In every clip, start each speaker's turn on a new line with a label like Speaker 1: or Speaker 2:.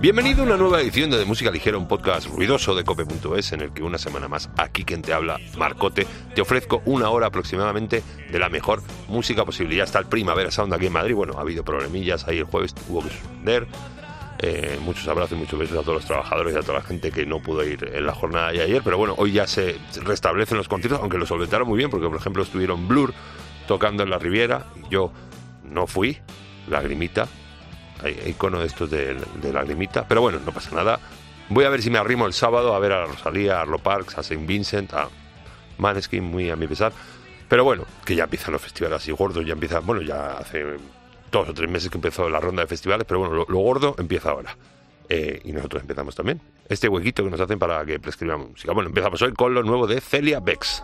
Speaker 1: Bienvenido a una nueva edición de, Música Ligera, un podcast ruidoso de cope.es en el que una semana más, aquí quien te habla, Marcote, te ofrezco una hora aproximadamente de la mejor música posible. Ya está el Primavera Sound aquí en Madrid, bueno, ha habido problemillas, ahí el jueves hubo que suspender. Eh, muchos abrazos y muchos besos a todos los trabajadores y a toda la gente que no pudo ir en la jornada de ayer, pero bueno, hoy ya se restablecen los conciertos, aunque lo solventaron muy bien, porque por ejemplo estuvieron Blur tocando en la Riviera, yo no fui, lagrimita, icono de estos de, de lagrimita, pero bueno, no pasa nada. Voy a ver si me arrimo el sábado a ver a Rosalía, a Arlo Parks, a Saint Vincent, a Maneskin, muy a mi pesar. Pero bueno, que ya empiezan los festivales así gordos, ya empiezan, bueno, ya hace dos o tres meses que empezó la ronda de festivales, pero bueno, lo, lo gordo empieza ahora. Eh, y nosotros empezamos también. Este huequito que nos hacen para que prescribamos música. Bueno, empezamos hoy con lo nuevo de Celia Bex.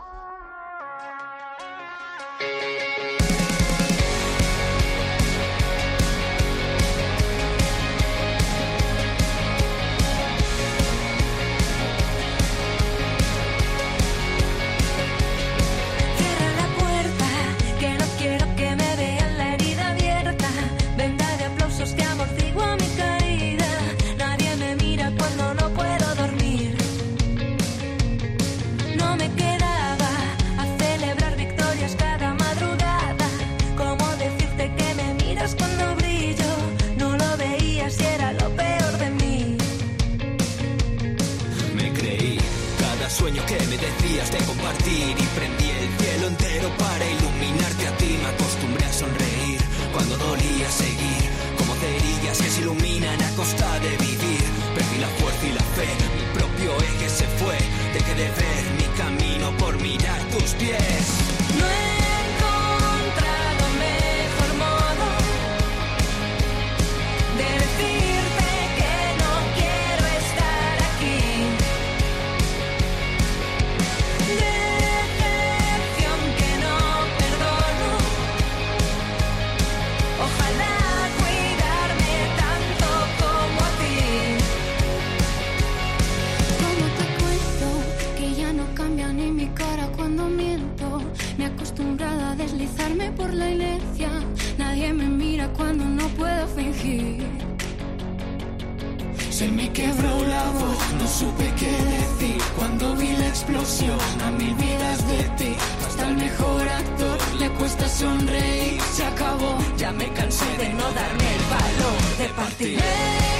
Speaker 2: Explosión a mil vidas de ti. Hasta el mejor actor le cuesta sonreír. Se acabó, ya me cansé de no darme el valor de partir.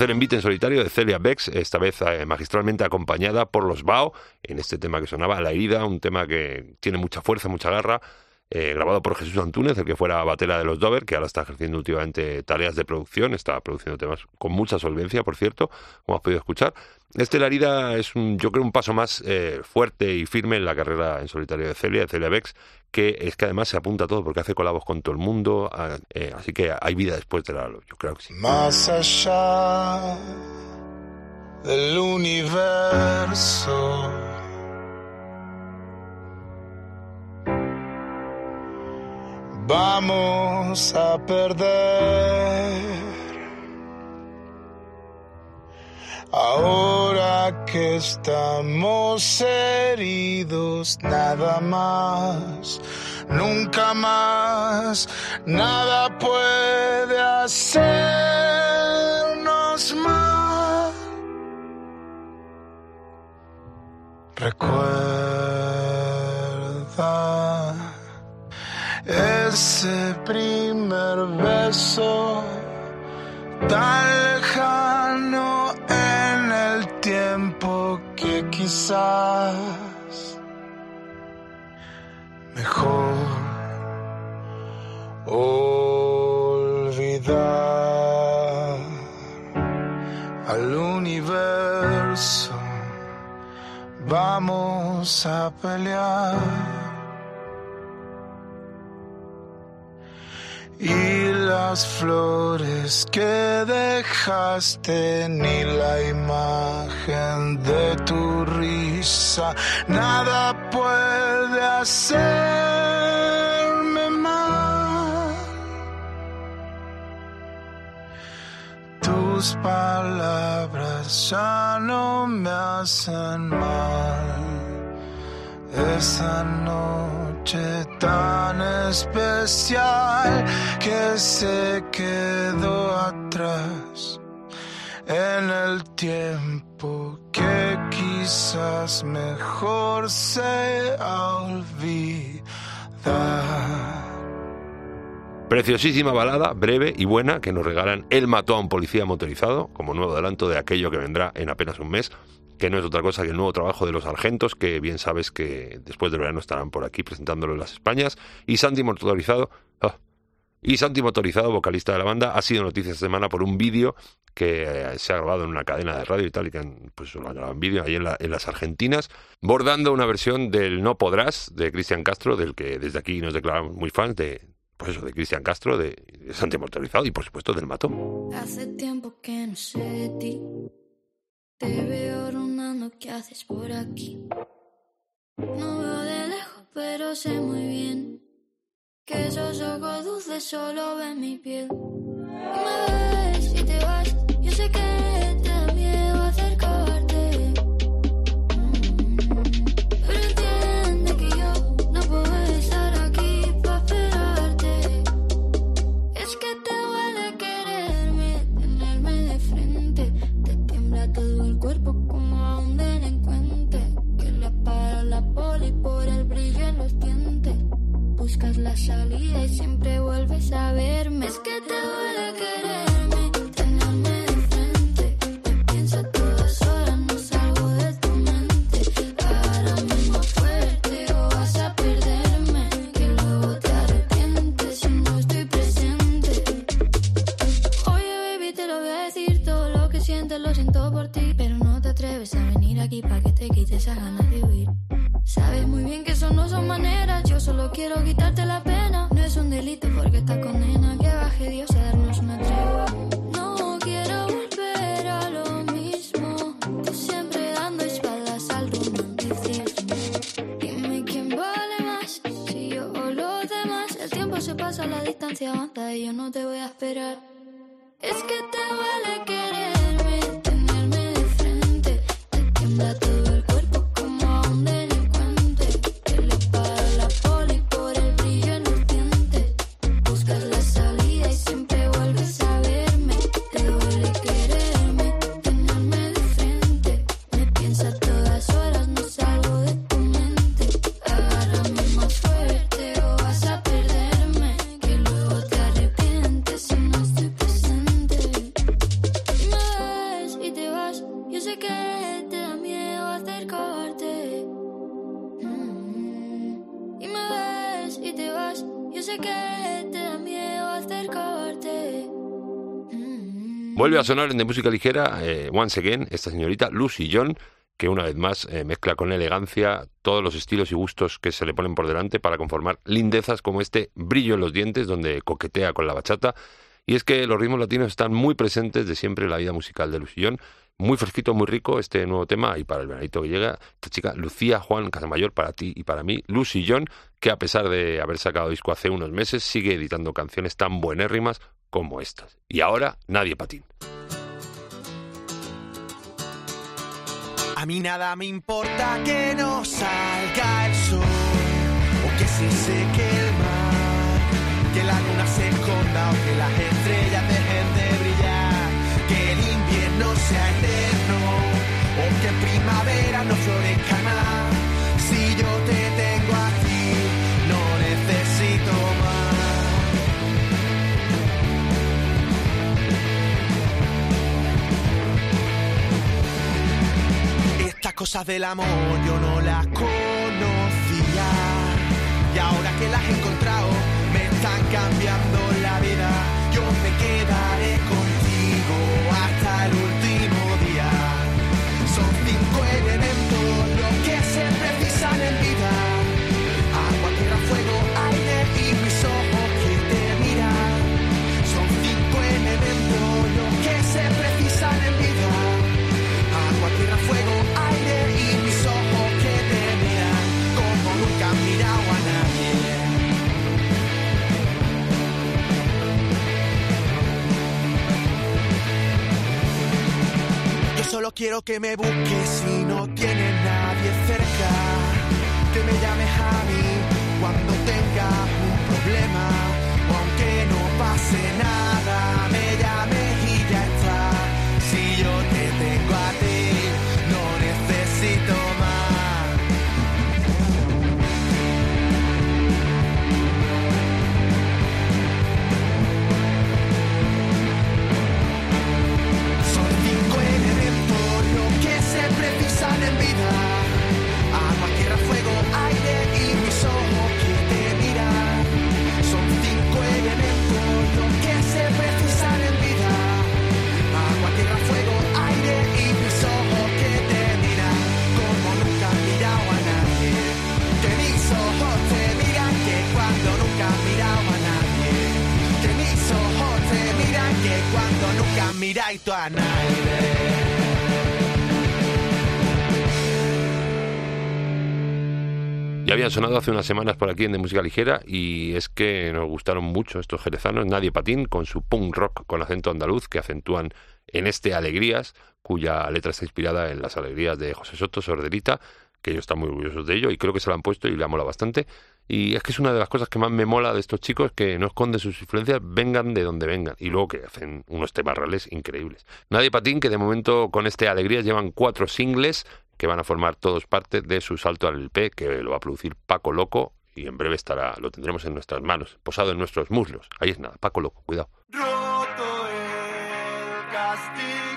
Speaker 1: Tercer envite en solitario de Celia Bex, esta vez eh, magistralmente acompañada por los Bao, en este tema que sonaba La herida, un tema que tiene mucha fuerza, mucha garra, eh, grabado por Jesús Antúnez, el que fuera batera de los Dover, que ahora está ejerciendo últimamente tareas de producción, está produciendo temas con mucha solvencia, por cierto, como has podido escuchar. Este Larida es, un, yo creo, un paso más eh, fuerte y firme en la carrera en solitario de Celia, de Celia Bex, que es que además se apunta a todo porque hace colabos con todo el mundo, eh, así que hay vida después de la yo creo que sí.
Speaker 3: Más allá del universo vamos a perder. Ahora que estamos heridos, nada más, nunca más, nada puede hacernos mal. Recuerda ese primer beso quizás mejor olvidar al universo. Vamos a pelear. Las flores que dejaste ni la imagen de tu risa. Nada puede hacerme mal. Tus palabras ya no me hacen mal. Esa noche tan especial que se quedó atrás en el tiempo que quizás mejor sea olvidar.
Speaker 1: Preciosísima balada, breve y buena, que nos regalan El mató a un policía motorizado, como nuevo adelanto de aquello que vendrá en apenas un mes que no es otra cosa que el nuevo trabajo de los Argentos, que bien sabes que después del verano estarán por aquí presentándolo en las Españas. Y Santi Motorizado, ah, y Santi Motorizado, vocalista de la banda, ha sido noticia esta semana por un vídeo que eh, se ha grabado en una cadena de radio y tal, y que pues, lo han grabado en vídeo ahí en, las Argentinas, bordando una versión del No Podrás de Cristian Castro, del que desde aquí nos declaramos muy fans de, pues eso, de Cristian Castro, de, Santi Motorizado y por supuesto del Mato.
Speaker 4: Hace tiempo que no sé ti. Te veo rondando, ¿qué haces por aquí? No veo de lejos, pero sé muy bien que esos ojos dulces solo ven mi piel. Y me ves y te vas, yo sé que Buscas la salida y siempre vuelves a verme. Es que te duele quererme, tenerme de frente. Me pienso a todas horas, no salgo de tu mente. Ahora mismo fuerte o vas a perderme. Que luego te arrepientes si no estoy presente. Oye, baby, te lo voy a decir todo lo que siento, lo siento por ti. Pero no te atreves a venir aquí para que te quites esas ganas de huir. Sabes muy bien que eso no son maneras. Yo solo quiero quitarte la pena. No es un delito porque estás condena. Que baje Dios a darnos una tregua. No quiero volver a lo mismo. Tú siempre dando espaldas al romanticismo. Dime quién vale más, si yo o los demás. El tiempo se pasa, la distancia avanza y yo no te voy a esperar. Es que te duele quererme,
Speaker 1: Vuelve a sonar en de música ligera, eh, once again, esta señorita Lucy John, que una vez más eh, mezcla con elegancia todos los estilos y gustos que se le ponen por delante para conformar lindezas como este brillo en los dientes, donde coquetea con la bachata. Y es que los ritmos latinos están muy presentes de siempre en la vida musical de Lucy John. Muy fresquito, muy rico este nuevo tema y para el veranito que llega, esta chica Lucía Juan Casamayor para ti y para mí, Lucy John, que a pesar de haber sacado disco hace unos meses, sigue editando canciones tan buenérrimas como estas. Y ahora, Nadie Patín.
Speaker 5: A mí nada me importa que no salga el sol o que se seque el mar, que la luna se esconda o que las estrellas dejen de brillar, que el invierno sea eterno o que primavera no Estas cosas del amor yo no las conocía. Y ahora que las he encontrado, me están cambiando Quiero que me busques si no tienes nadie cerca. Que me llames a mí cuando tengas un problema. O aunque no pase nada, han mirado a nadie.
Speaker 1: Ya habían sonado hace unas semanas por aquí en De Música Ligera y es que nos gustaron mucho estos jerezanos, Nadie Patín, con su punk rock con acento andaluz que acentúan en este Alegrías, cuya letra está inspirada en las alegrías de José Soto, Sorderita, que ellos están muy orgullosos de ello y creo que se lo han puesto y le ha molado bastante. Y es que es una de las cosas que más me mola de estos chicos, que no esconden sus influencias, vengan de donde vengan, y luego que hacen unos temas reales increíbles. Nadie Patín, que de momento con este Alegrías llevan cuatro singles que van a formar todos parte de su salto al LP, que lo va a producir Paco Loco, y en breve estará, lo tendremos en nuestras manos, posado en nuestros muslos. Ahí es nada, Paco Loco, cuidado.
Speaker 5: Roto el castigo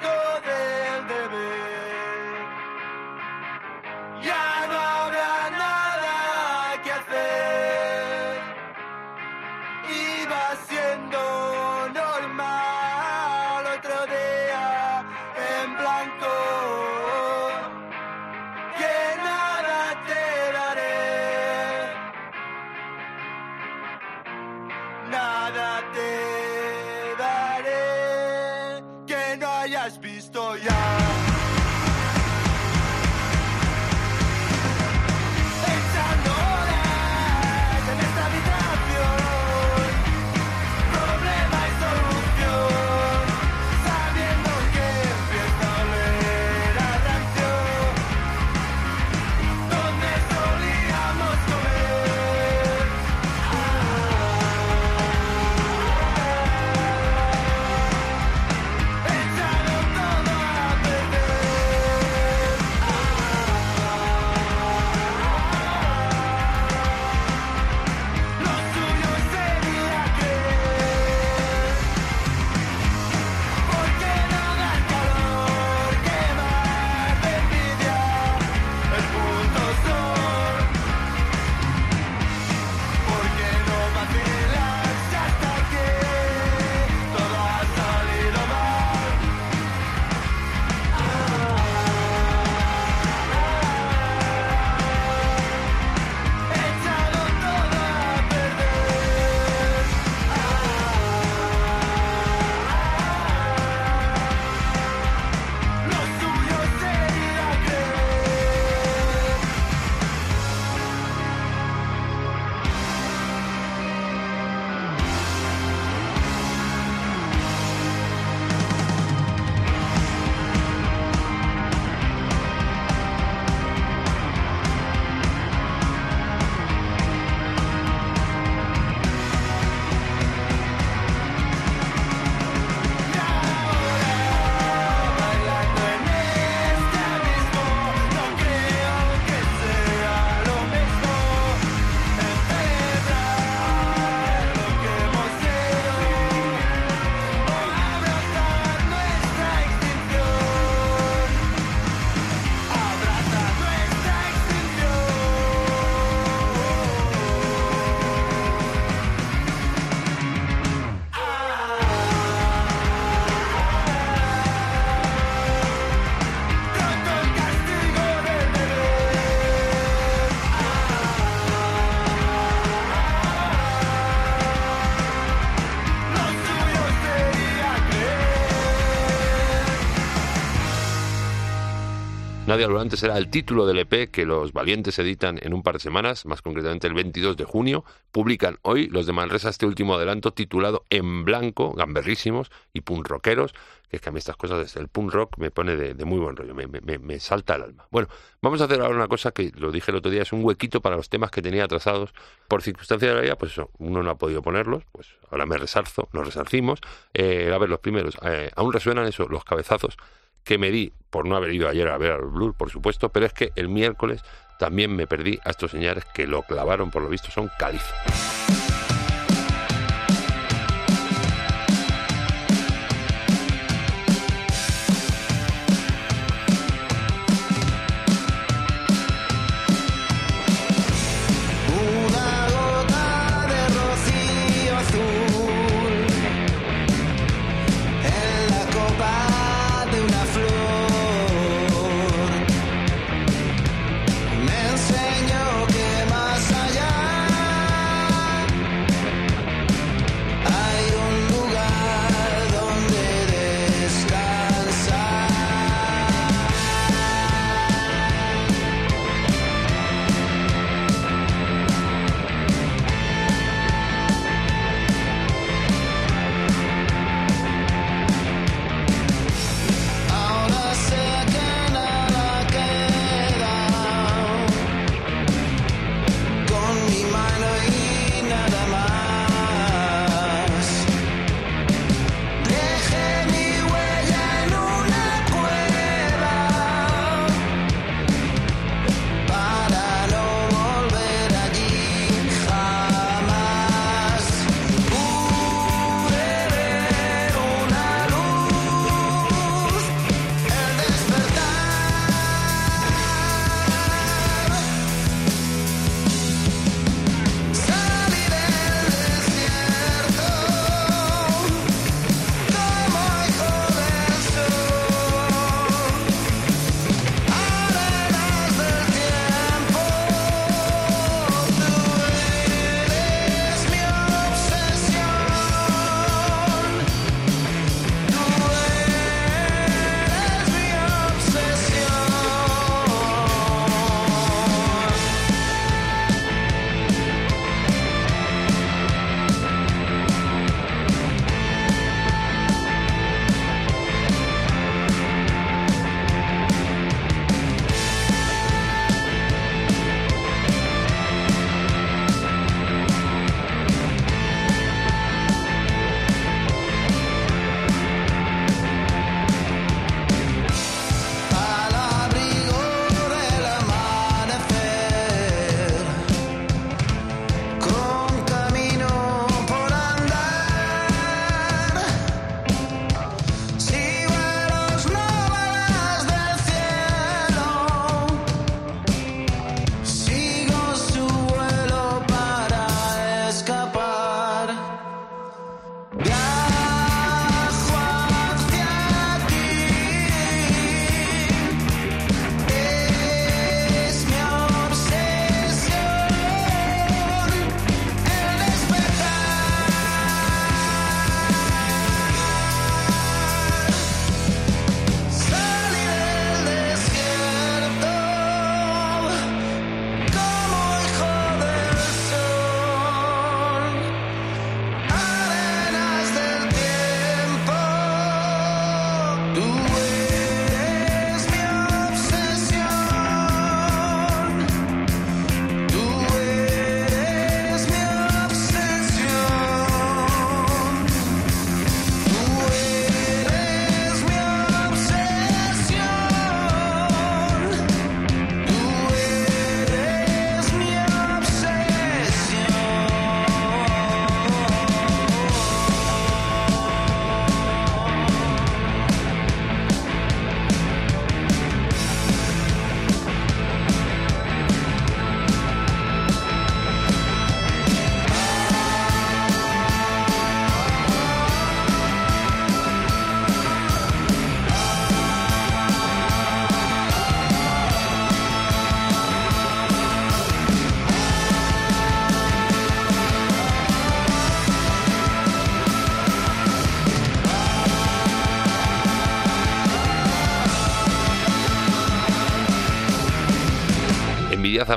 Speaker 1: Será el título del EP que los valientes editan en un par de semanas, más concretamente el 22 de junio. Publican hoy los de Manresa este último adelanto titulado En Blanco, gamberrísimos y punk rockeros, que es que a mí estas cosas desde el punk rock me pone de, muy buen rollo, me, me, me, salta el alma. Bueno, vamos a hacer ahora una cosa que lo dije el otro día, es un huequito para los temas que tenía atrasados. Por circunstancias de la vida, pues eso, uno no ha podido ponerlos, pues ahora me resarzo, nos resarcimos. Eh, a ver, los primeros, eh, aún resuenan eso, los cabezazos que me di por no haber ido ayer a ver al Blur, por supuesto, pero es que el miércoles también me perdí a estos señores que lo clavaron, por lo visto, son caliza.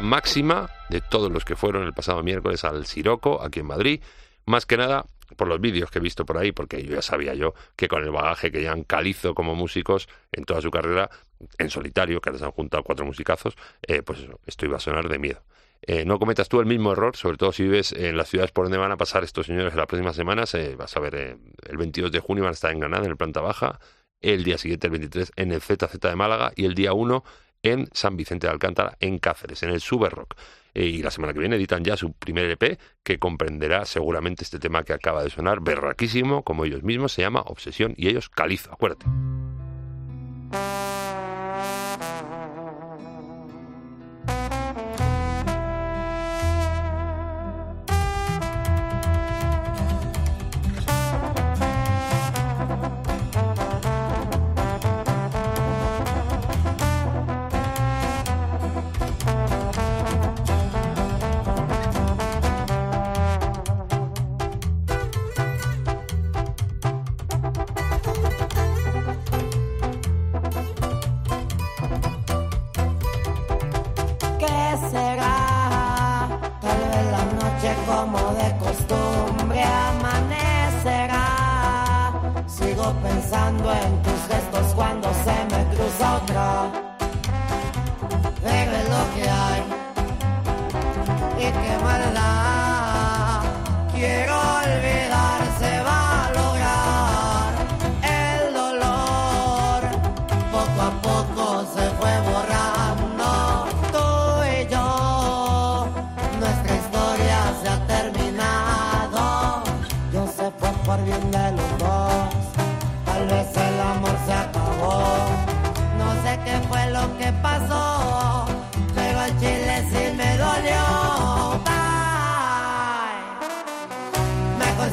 Speaker 1: Máxima de todos los que fueron el pasado miércoles al Siroco, aquí en Madrid. Más que nada por los vídeos que he visto por ahí, porque yo ya sabía yo que con el bagaje que han calizo como músicos en toda su carrera, en solitario, que les han juntado cuatro musicazos, eh, pues esto iba a sonar de miedo. Eh, no cometas tú el mismo error, sobre todo si vives en las ciudades por donde van a pasar estos señores en las próximas semanas. Eh, vas a ver, el 22 de junio van a estar en Granada, en el planta baja, el día siguiente, el 23, en el ZZ de Málaga y el día 1 en San Vicente de Alcántara, en Cáceres, en el Super Rock. y la semana que viene editan ya su primer EP que comprenderá seguramente este tema que acaba de sonar, berraquísimo, como ellos mismos, se llama Obsesión y ellos Calizo, acuérdate.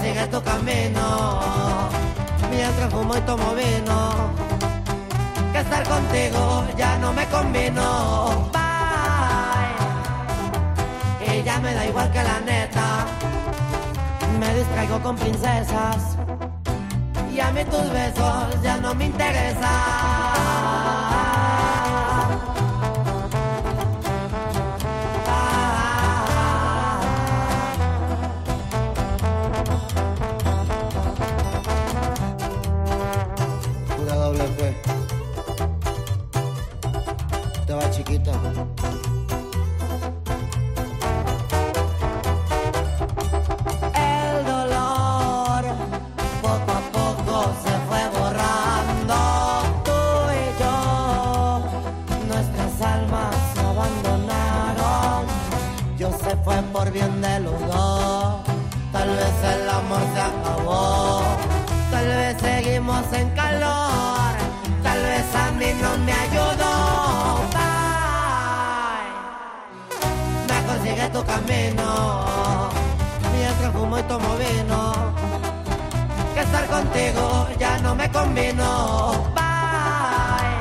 Speaker 6: Consigue tu camino. Mientras fumo y tomo vino que estar contigo ya no me combino. Bye. Ya me da igual que la neta. Me distraigo con princesas. Y a mí tus besos ya no me interesan. Va contigo ya no me combino. Bye.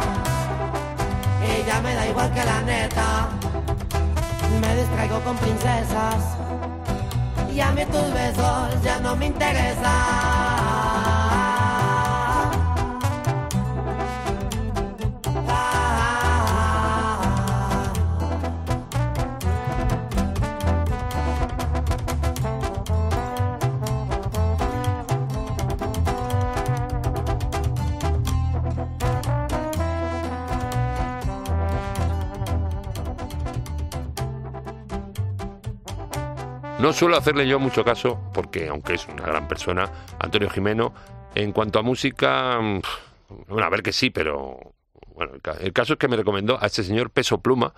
Speaker 6: Y ya me da igual que la neta. Me distraigo con princesas. Y a mí tus besos ya no me interesan.
Speaker 1: No suelo hacerle yo mucho caso, porque aunque es una gran persona, Antonio Jimeno, en cuanto a música, mm, bueno, a ver que sí, pero bueno, el, ca- el caso es que me recomendó a este señor Peso Pluma,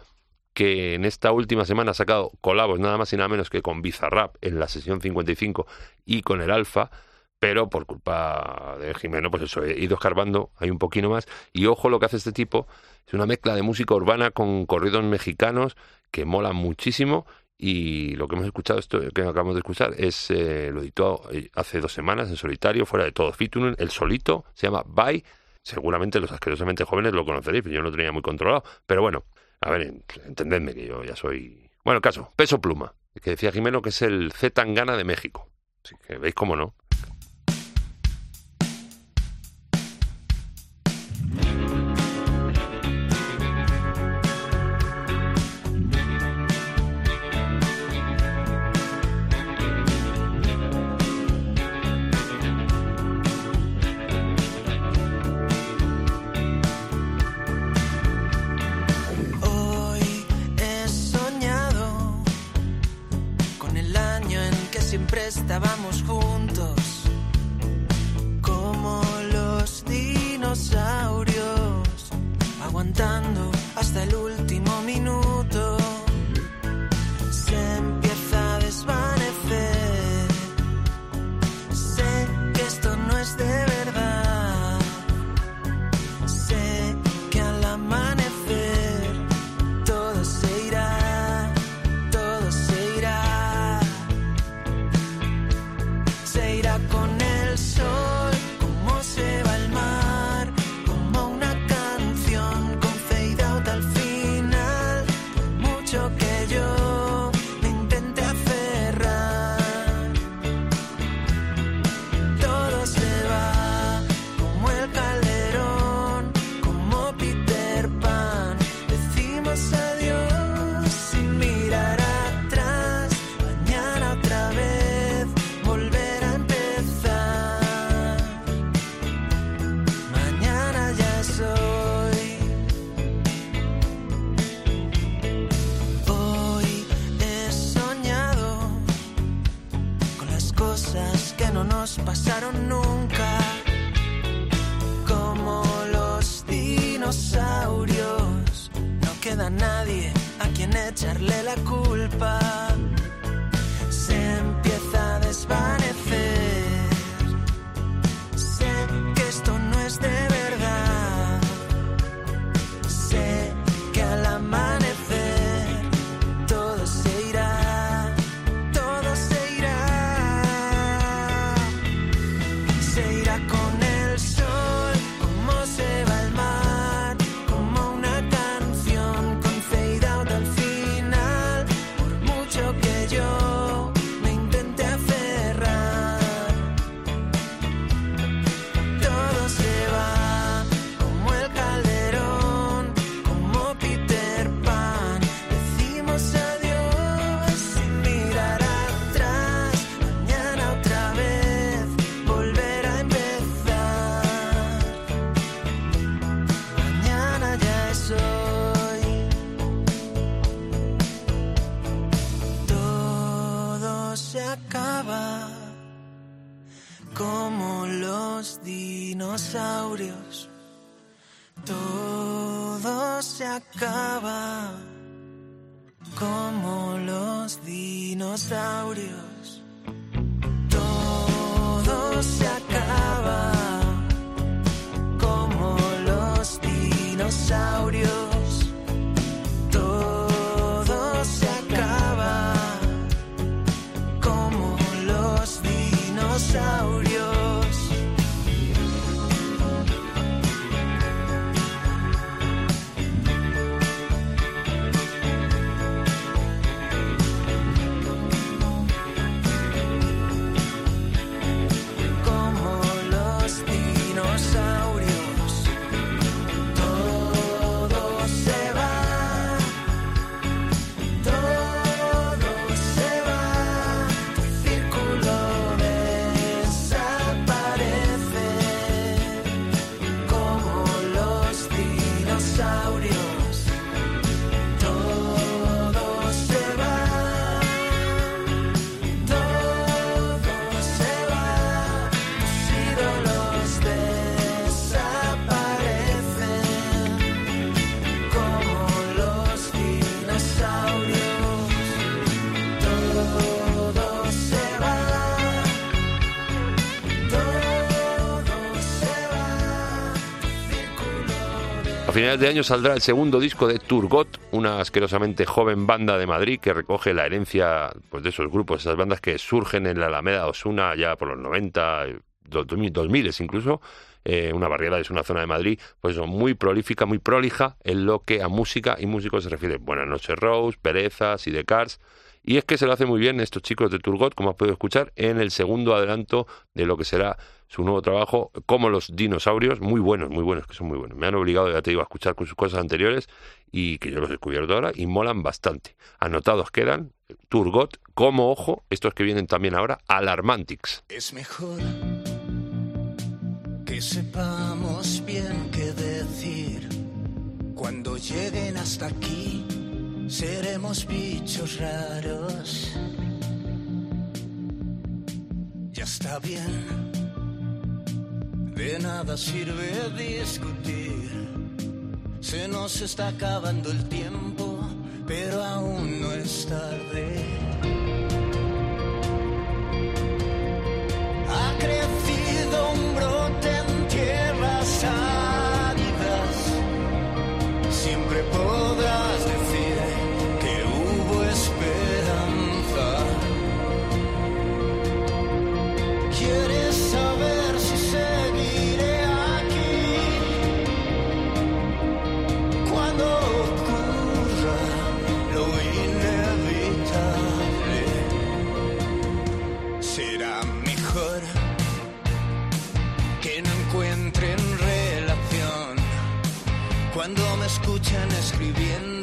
Speaker 1: que en esta última semana ha sacado colabos nada más y nada menos que con Bizarrap en la sesión 55 y con el Alfa, pero por culpa de Jimeno, pues eso, he ido escarbando ahí un poquito más. Y ojo lo que hace este tipo, es una mezcla de música urbana con corridos mexicanos que mola muchísimo. Y lo que hemos escuchado, esto que acabamos de escuchar, es eh, lo editó eh, hace dos semanas en solitario, fuera de todo featuring, el solito, se llama Bye. Seguramente los asquerosamente jóvenes lo conoceréis, pero yo no tenía muy controlado. Pero bueno, a ver, entendedme que yo ya soy. Bueno, caso, peso pluma, que decía Jimeno que es el Z Tangana de México. Así que veis cómo no.
Speaker 7: Cosas que no nos pasaron nunca, como los dinosaurios. No queda nadie a quien echarle la culpa. Se empieza a desvanecer. Dinosaurios. Todo se acaba como los dinosaurios. Todo se acaba como los dinosaurios. Todo
Speaker 1: finales de año saldrá el segundo disco de Turgot, una asquerosamente joven banda de Madrid que recoge la herencia pues, de esos grupos, esas bandas que surgen en la Alameda Osuna ya por los 90, eh, 2000, 2000 incluso. eh, una barriada es una zona de Madrid, pues eso, muy prolífica, muy prolija en lo que a música y músicos se refiere. Buenas noches Rose, Perezas y The Cars. Y es que se lo hace muy bien estos chicos de Turgot, como has podido escuchar, en el segundo adelanto de lo que será su nuevo trabajo, como los dinosaurios, muy buenos, muy buenos, que son muy buenos. Me han obligado, ya te digo, a escuchar con sus cosas anteriores y que yo los he descubierto ahora y molan bastante. Anotados quedan, Turgot, como ojo, estos que vienen también ahora, Alarmantics.
Speaker 8: Es mejor que sepamos bien qué decir. Cuando lleguen hasta aquí, seremos bichos raros. está bien. De nada sirve discutir. Se nos está acabando el tiempo, pero aún no es tarde. Ha crecido un brote en tierras áridas. Siempre podrás cuando me escuchan escribiéndote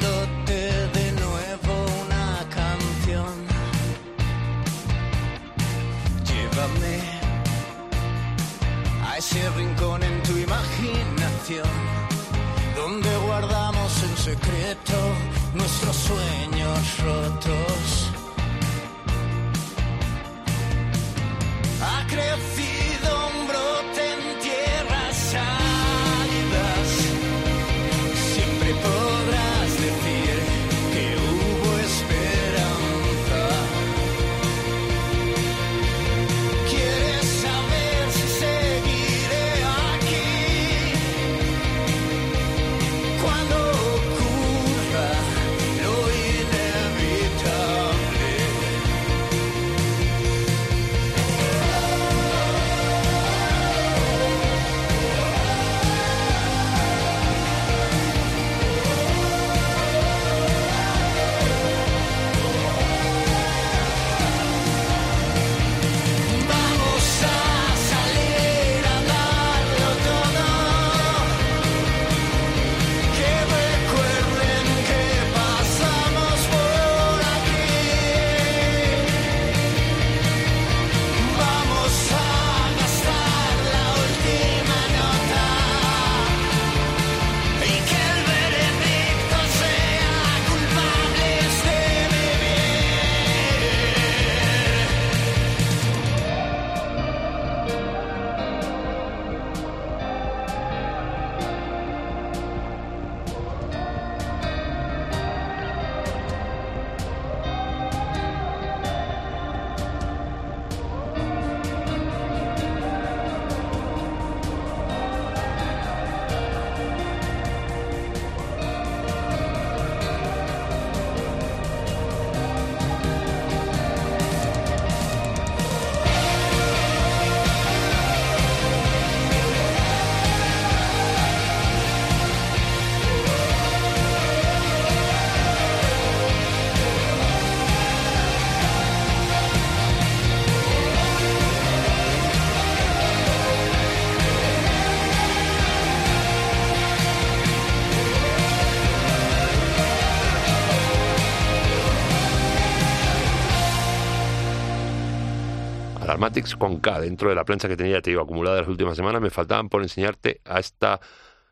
Speaker 1: Con K dentro de la plancha que tenía, te digo, acumulada las últimas semanas. Me faltaban por enseñarte a esta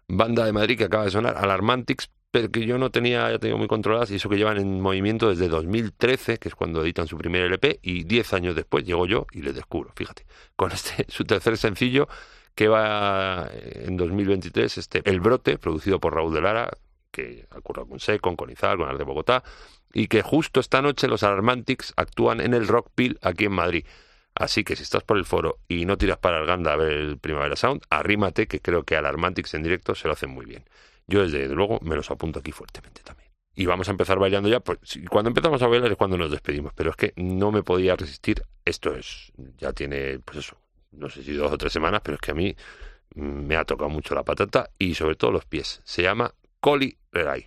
Speaker 1: banda de Madrid que acaba de sonar, Alarmatics, pero que yo no tenía, ya tengo muy controladas, y eso que llevan en movimiento desde 2013, que es cuando editan su primer LP, y 10 años después llego yo y les descubro, fíjate, con este su tercer sencillo que va en 2023, este El Brote, producido por Raúl de Lara, que ha currado con Secon, con Izal, con Art de Bogotá, y que justo esta noche los Alarmantics actúan en el Rock Pill aquí en Madrid. Así que si estás por el foro y no tiras para Arganda a ver el Primavera Sound, arrímate que creo que Alarmantics en directo se lo hacen muy bien. Yo desde luego me los apunto aquí fuertemente también. Y vamos a empezar bailando ya. Pues, cuando empezamos a bailar es cuando nos despedimos, pero es que no me podía resistir. Esto es, ya tiene, pues eso, no sé si dos o tres semanas, pero es que a mí mm, me ha tocado mucho la patata y sobre todo los pies. Se llama Coli Rerai.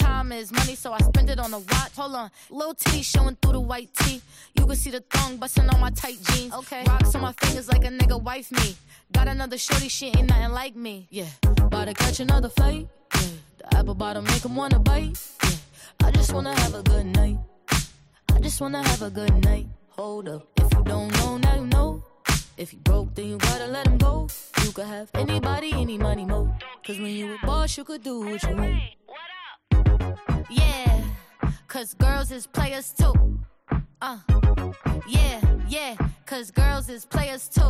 Speaker 9: Time is money, so I spend it on a watch. Hold on, little titty showing through the white tee. You can see the thong busting on my tight jeans. Okay, rocks on my fingers like a nigga wife me. Got another shorty, she ain't nothing like me. Yeah, about to catch another flight. Yeah, the apple bottom make him wanna bite. Yeah, I just wanna have a good night. I just wanna have a good night. Hold up, if you don't know, now you know. If you broke, then you gotta let him go. You could have anybody, any money, mo. Cause when you a boss, you could do what you want. Yeah, cause girls is players too. Uh, yeah, yeah, cause girls is players too.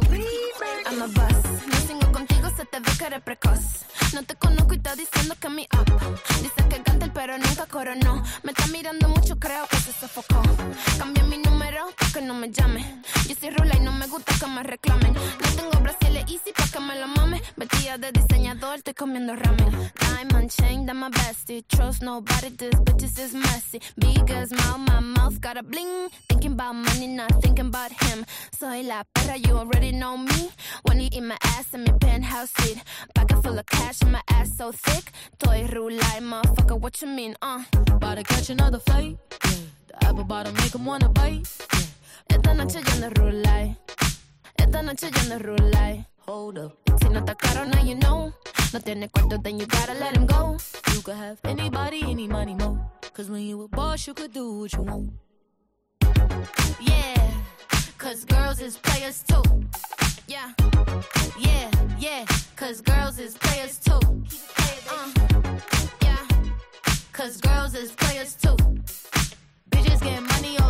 Speaker 10: I'm a boss. Mi single contigo se te ve que eres precoz. No te conozco y está diciendo que mi up. Dice que canta el pero nunca coronó. Me está mirando mucho, creo que se sofocó. Cambié mi número para que no me llame. Yo soy rula y no me gusta que me reclamen. No tengo brasiles easy para que me lo mame. Vestida de diseñador, estoy comiendo ramen. Diamond chain, that my bestie. Trust nobody, this bitches is messy. Big as mouth, my mouth got a bling. Thinking about money, not thinking about him. Soy la perra, you already know me. When you eat my ass in my penthouse suite. Pocket full of cash and my ass so thick. Toy rulay, motherfucker, what you mean, uh?
Speaker 9: About to catch another flight. Yeah, the apple bottom make him wanna bite. Yeah,
Speaker 10: Esta noche yo no rulay. Esta noche yo no rulay.
Speaker 9: hold up.
Speaker 10: Si no está caro, now you know. No tiene cuarto, then you gotta let him go.
Speaker 9: You could have anybody, any money, mo. Cause when you a boss, you could do what you want.
Speaker 10: Yeah, cause girls is players too. Yeah, yeah, yeah, cause girls is players too. Uh, yeah, cause girls is players too.
Speaker 9: Bitches getting money all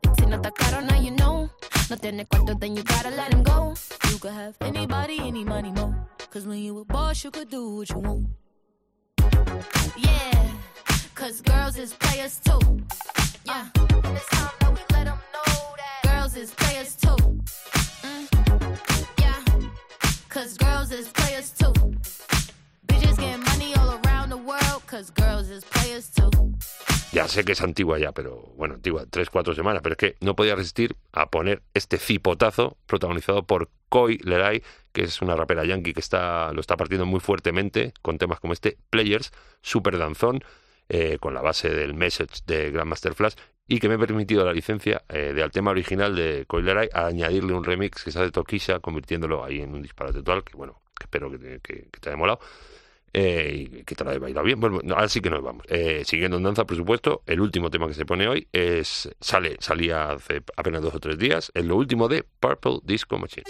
Speaker 10: No está caro, now you know. No tiene cuarto, then you gotta let him go.
Speaker 9: You could have anybody, any money, mo. Cause when you a boss, you could do what you want.
Speaker 10: Yeah, cause girls is players too. Yeah, and it's time that we let 'em know that girls is players too. Mm. Yeah,
Speaker 9: Cause girls is players too. Bitches getting money all around
Speaker 1: Ya sé que es antigua ya, pero bueno, antigua, tres, cuatro semanas, pero es que no podía resistir a poner este cipotazo protagonizado por Koi Leray, que es una rapera yankee que está, lo está partiendo muy fuertemente con temas como este, Players, super danzón, eh, con la base del message de Grandmaster Flash, y que me he permitido la licencia eh, de al tema original de Koi Leray a añadirle un remix que se hace Toquisha, convirtiéndolo ahí en un disparate total, que bueno, que espero que que- que te haya molado. Eh, y que te la bailado bien. Bueno, no, ahora que nos vamos. Eh, siguiendo en danza, por supuesto, el último tema que se pone hoy es sale, salía hace apenas dos o tres días, es lo último de Purple Disco Machine.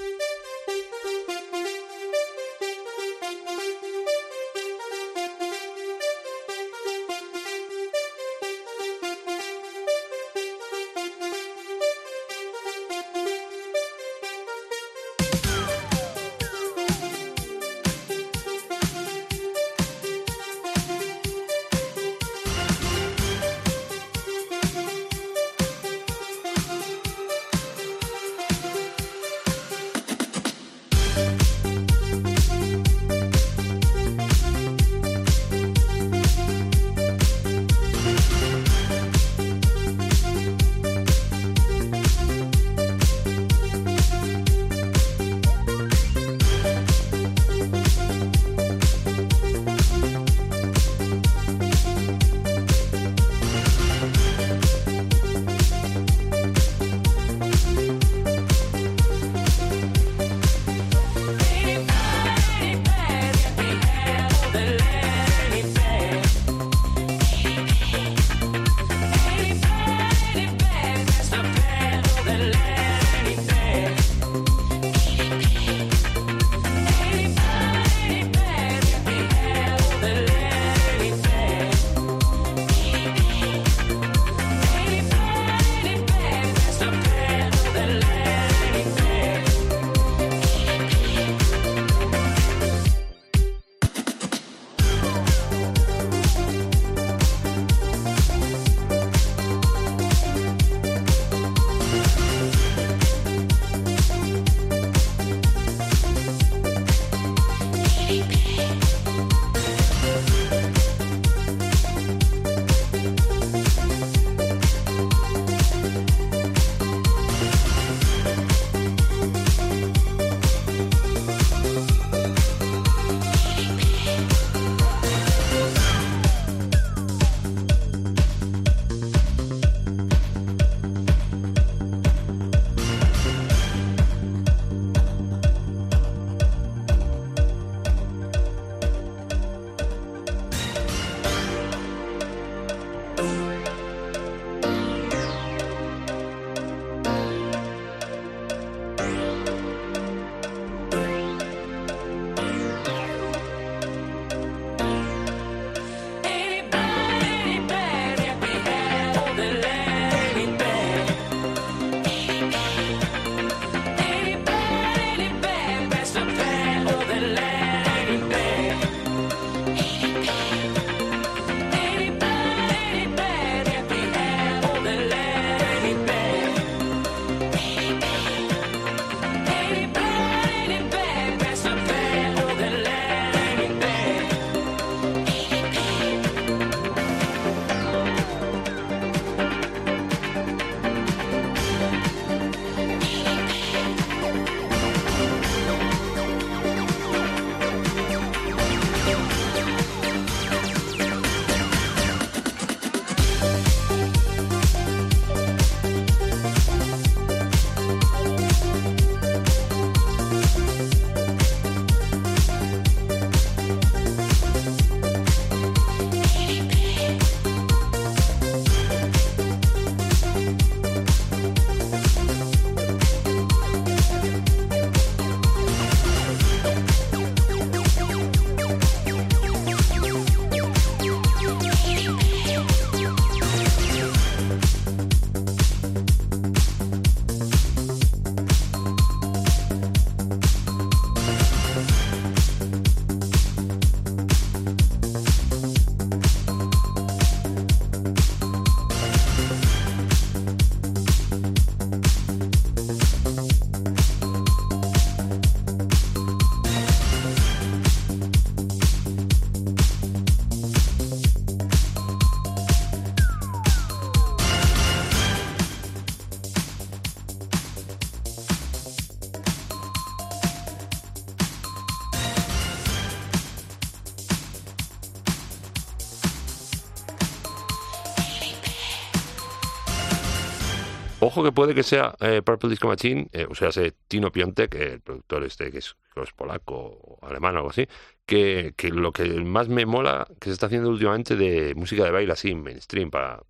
Speaker 1: Ojo que puede que sea eh, Purple Disco Machine, eh, o sea, ese Tino Piontek, el productor este que es, polaco o alemán o algo así, que, que lo que más me mola que se está haciendo últimamente de música de baile así, mainstream, para,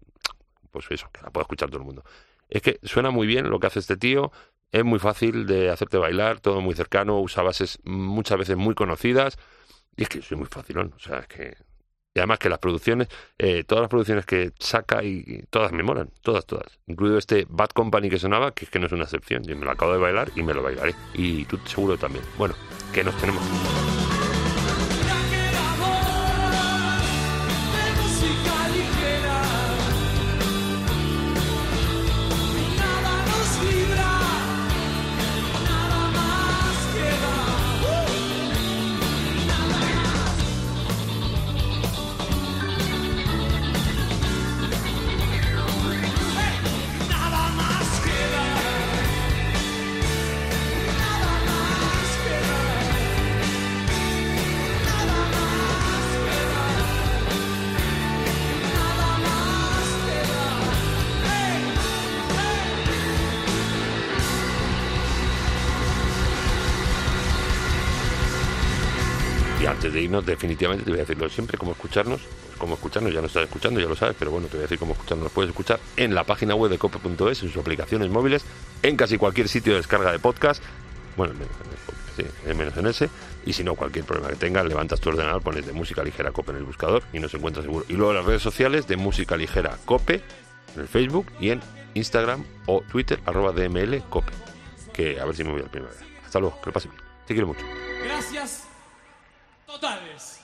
Speaker 1: pues eso, que la pueda escuchar todo el mundo. Es que suena muy bien lo que hace este tío, es muy fácil de hacerte bailar, todo muy cercano, usa bases muchas veces muy conocidas, y es que soy muy facilón, o sea, es que y además que las producciones, eh, todas las producciones que saca y, todas me molan, todas, todas. Incluido este Bad Company que sonaba, que es que no es una excepción. Yo me lo acabo de bailar y me lo bailaré. Y tú seguro también. Bueno, que nos tenemos. Antes de irnos, definitivamente te voy a decirlo siempre, cómo escucharnos. Pues cómo escucharnos, ya nos estás escuchando, ya lo sabes, pero bueno, te voy a decir cómo escucharnos. Nos puedes escuchar en la página web de cope.es, en sus aplicaciones móviles, en casi cualquier sitio de descarga de podcast. Bueno, en, sí, menos en ese. Y si no, cualquier problema que tengas, levantas tu ordenador, pones de música ligera cope en el buscador y nos encuentras seguro. Y luego las redes sociales de música ligera cope en el Facebook y en Instagram o Twitter, arroba DML cope. Que a ver si me voy al primavera. Hasta luego, que lo pase bien. Te quiero mucho.
Speaker 11: Gracias totales.